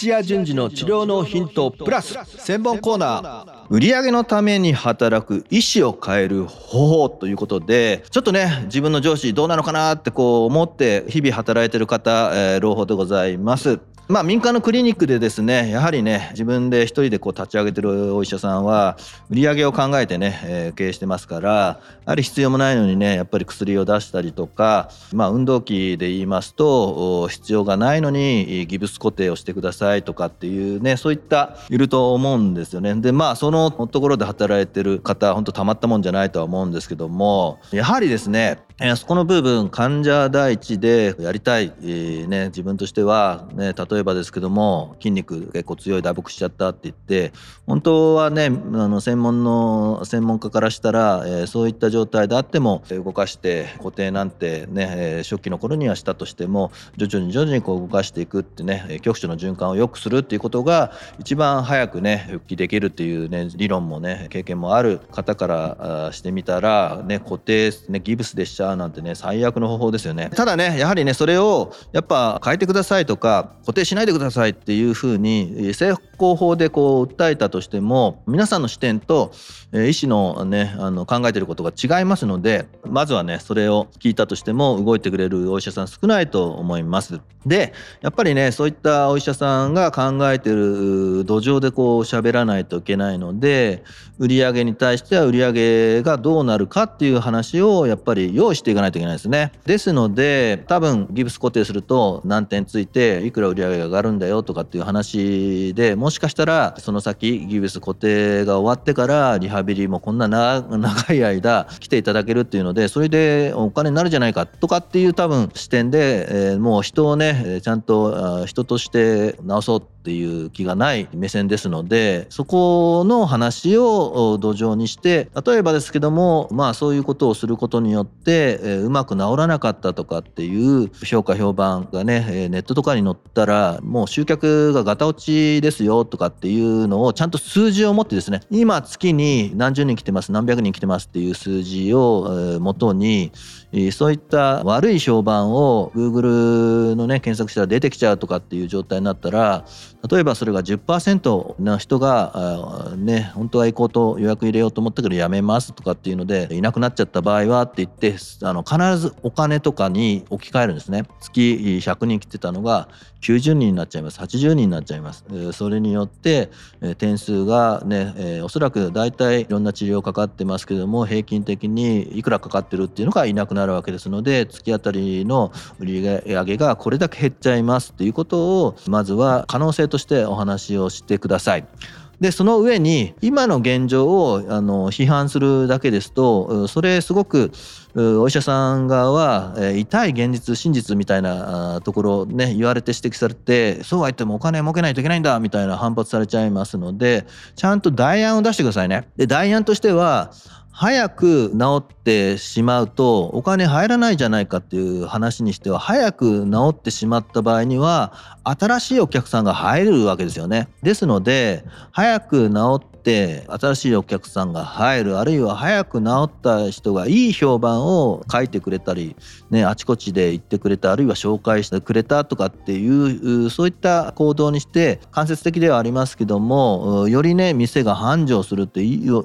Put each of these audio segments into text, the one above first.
土屋順次の治療のヒントプラス専門コーナー売上のために働く意思を変える方法ということでちょっとね自分の上司どうなのかなってこう思って日々働いてる方、えー、朗報でございます。まあ、民間のクリニックでですねやはりね自分で一人でこう立ち上げてるお医者さんは売り上げを考えてね、え、経営してますからやはり必要もないのにねやっぱり薬を出したりとか、まあ、運動器で言いますと必要がないのにギブス固定をしてくださいとかっていうねそういったいると思うんですよね。でまあそのところで働いてる方本当たまったもんじゃないとは思うんですけどもやはりですねえそこの部分患者第一でやりたい、えー、ね、自分としては、ね、例えばですけども筋肉結構強い打撲しちゃったって言って本当はねあの専門の専門家からしたら、えー、そういった状態であっても動かして固定なんてね、えー、初期の頃にはしたとしても徐々に徐々にこう動かしていくってね局所の循環を良くするっていうことが一番早くね復帰できるっていうね理論もね経験もある方からしてみたらね固定ねギブスでしちゃうなんてね最悪の方法ですよね。ただねやはりねそれをやっぱ変えてくださいとか固定しないでくださいっていうふうに成功法でこう訴えたとしても皆さんの視点と医師のねあの考えてることが違いますのでまずはねそれを聞いたとしても動いてくれるお医者さん少ないと思いますでやっぱりねそういったお医者さんが考えてる土壌でこう喋らないといけないので売上に対しては売上がどうなるかっていう話をやっぱり用意していかないといけないですね。ですので多分ギブス固定すると何点ついていくら売り上げが上がるんだよとかっていう話でもしかしたらその先ギブス固定が終わってからリハビリもこんな長い間来ていただけるっていうのでそれでお金になるじゃないかとかっていう多分視点で、えー、もう人をねちゃんと人として治そうっていう気がない目線ですのでそこの話を土壌にして例えばですけどもまあそういうことをすることによってうまく治らなかったとかっていう評価評判がね、ネットとかに載ったらもう集客がガタ落ちですよとかっていうのをちゃんと数字を持ってですね今月に何十人来てます何百人来てますっていう数字をもとにそういった悪い評判を Google のね検索したら出てきちゃうとかっていう状態になったら例えばそれが10%の人がね本当は行こうと予約入れようと思ったけどやめますとかっていうのでいなくなっちゃった場合はって言ってあの必ずお金とかに置き換えるんですね。月100人来てたのが90人になっちゃいます。80人になっちゃいます。それによって点数がね、えー、おそらく大体いろんな治療かかってますけども平均的にいくらかかってるっていうのがいなくなるわけですので月当たりの売り上げがこれだけ減っちゃいますっていうことをまずは可能性としてお話をしてください。でその上に今の現状をあの批判するだけですとそれすごくお医者さん側は痛い現実真実みたいなところね言われて指摘されてそうは言ってもお金儲けないといけないんだみたいな反発されちゃいますのでちゃんと代案を出してくださいね。で代案としては早く治ってしまうとお金入らないじゃないかっていう話にしては早く治ってしまった場合には新しいお客さんが入るわけですよね。ですので早く治って新しいお客さんが入るあるいは早く治った人がいい評判を書いてくれたり、ね、あちこちで言ってくれたあるいは紹介してくれたとかっていうそういった行動にして間接的ではありますけどもよりね店が繁盛するっていう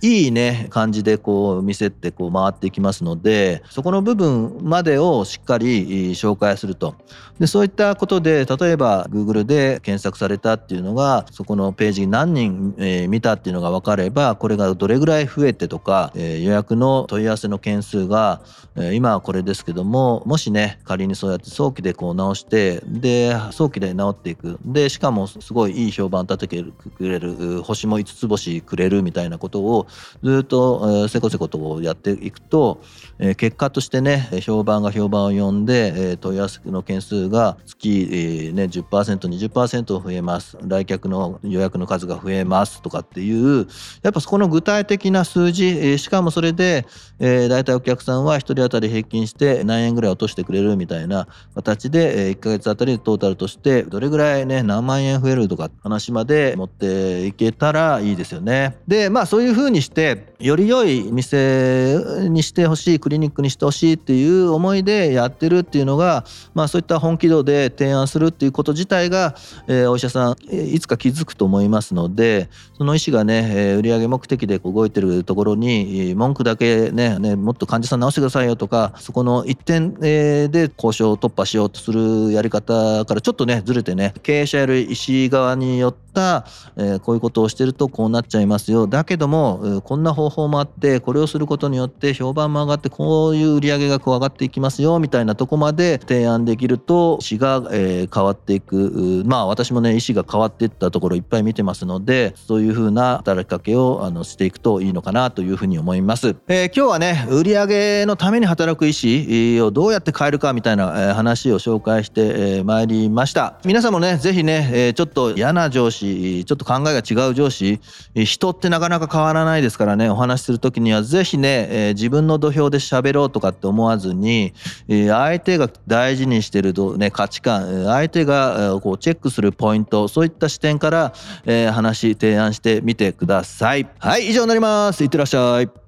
いいね感じでこう店ってこう回っていきますのでそこの部分までをしっかり紹介すると。でそういったことで例えば Google で検索されたっていうのがそこのページに何人、え見たっていうのが分かればこれがどれぐらい増えてとか、えー、予約の問い合わせの件数が、えー、今はこれですけどももしね仮にそうやって早期でこう直してで早期で治っていく。でしかもすごいいい評判立ててくれる星も5つ星くれるみたいなことをずっと、えー、せこせことやっていくと、えー、結果としてね評判が評判を呼んで、えー、問い合わせの件数が月、えーね、10%20% 増えます。来客の予約の数が増えますとかかっていうやっぱそこの具体的な数字、しかもそれで、えー、大体お客さんは1人当たり平均して何円ぐらい落としてくれるみたいな形で、えー、1ヶ月あたりトータルとしてどれぐらいね何万円増えるとか話まで持っていけたらいいですよね。でまあそういうふうにしてより良い店にしてほしいクリニックにしてほしいっていう思いでやってるっていうのが、まあ、そういった本気度で提案するっていうこと自体が、えー、お医者さんいつか気づくと思いますのでその医師がね、えー、売上目的で動いてるところに文句だけねねもっと患者さん治してくださいよとかそこの一点で交渉を突破しようとするやり方からちょっとねずれてね経営者やる医師側によってた、え、こういうことをしてるとこうなっちゃいますよ。だけどもこんな方法もあってこれをすることによって評判も上がってこういう売り上げがこう上がっていきますよみたいなとこまで提案できると市が、え、変わっていく。まあ私もね医師が変わっていったところいっぱい見てますのでそういうふうな働きかけをあのしていくといいのかなというふうに思います、えー、今日はね売上のために働く医師をどうやって変えるかみたいな話を紹介してまいりました。皆さんもねぜひねちょっと嫌な上司ちょっと考えが違う上司人ってなかなか変わらないですからねお話しする時には是非ね、え、自分の土俵で喋ろうとかって思わずに、え、相手が大事にしてる、ね、価値観相手がこうチェックするポイントそういった視点から、え、話提案してみてください。はい以上になりますいってらっしゃい。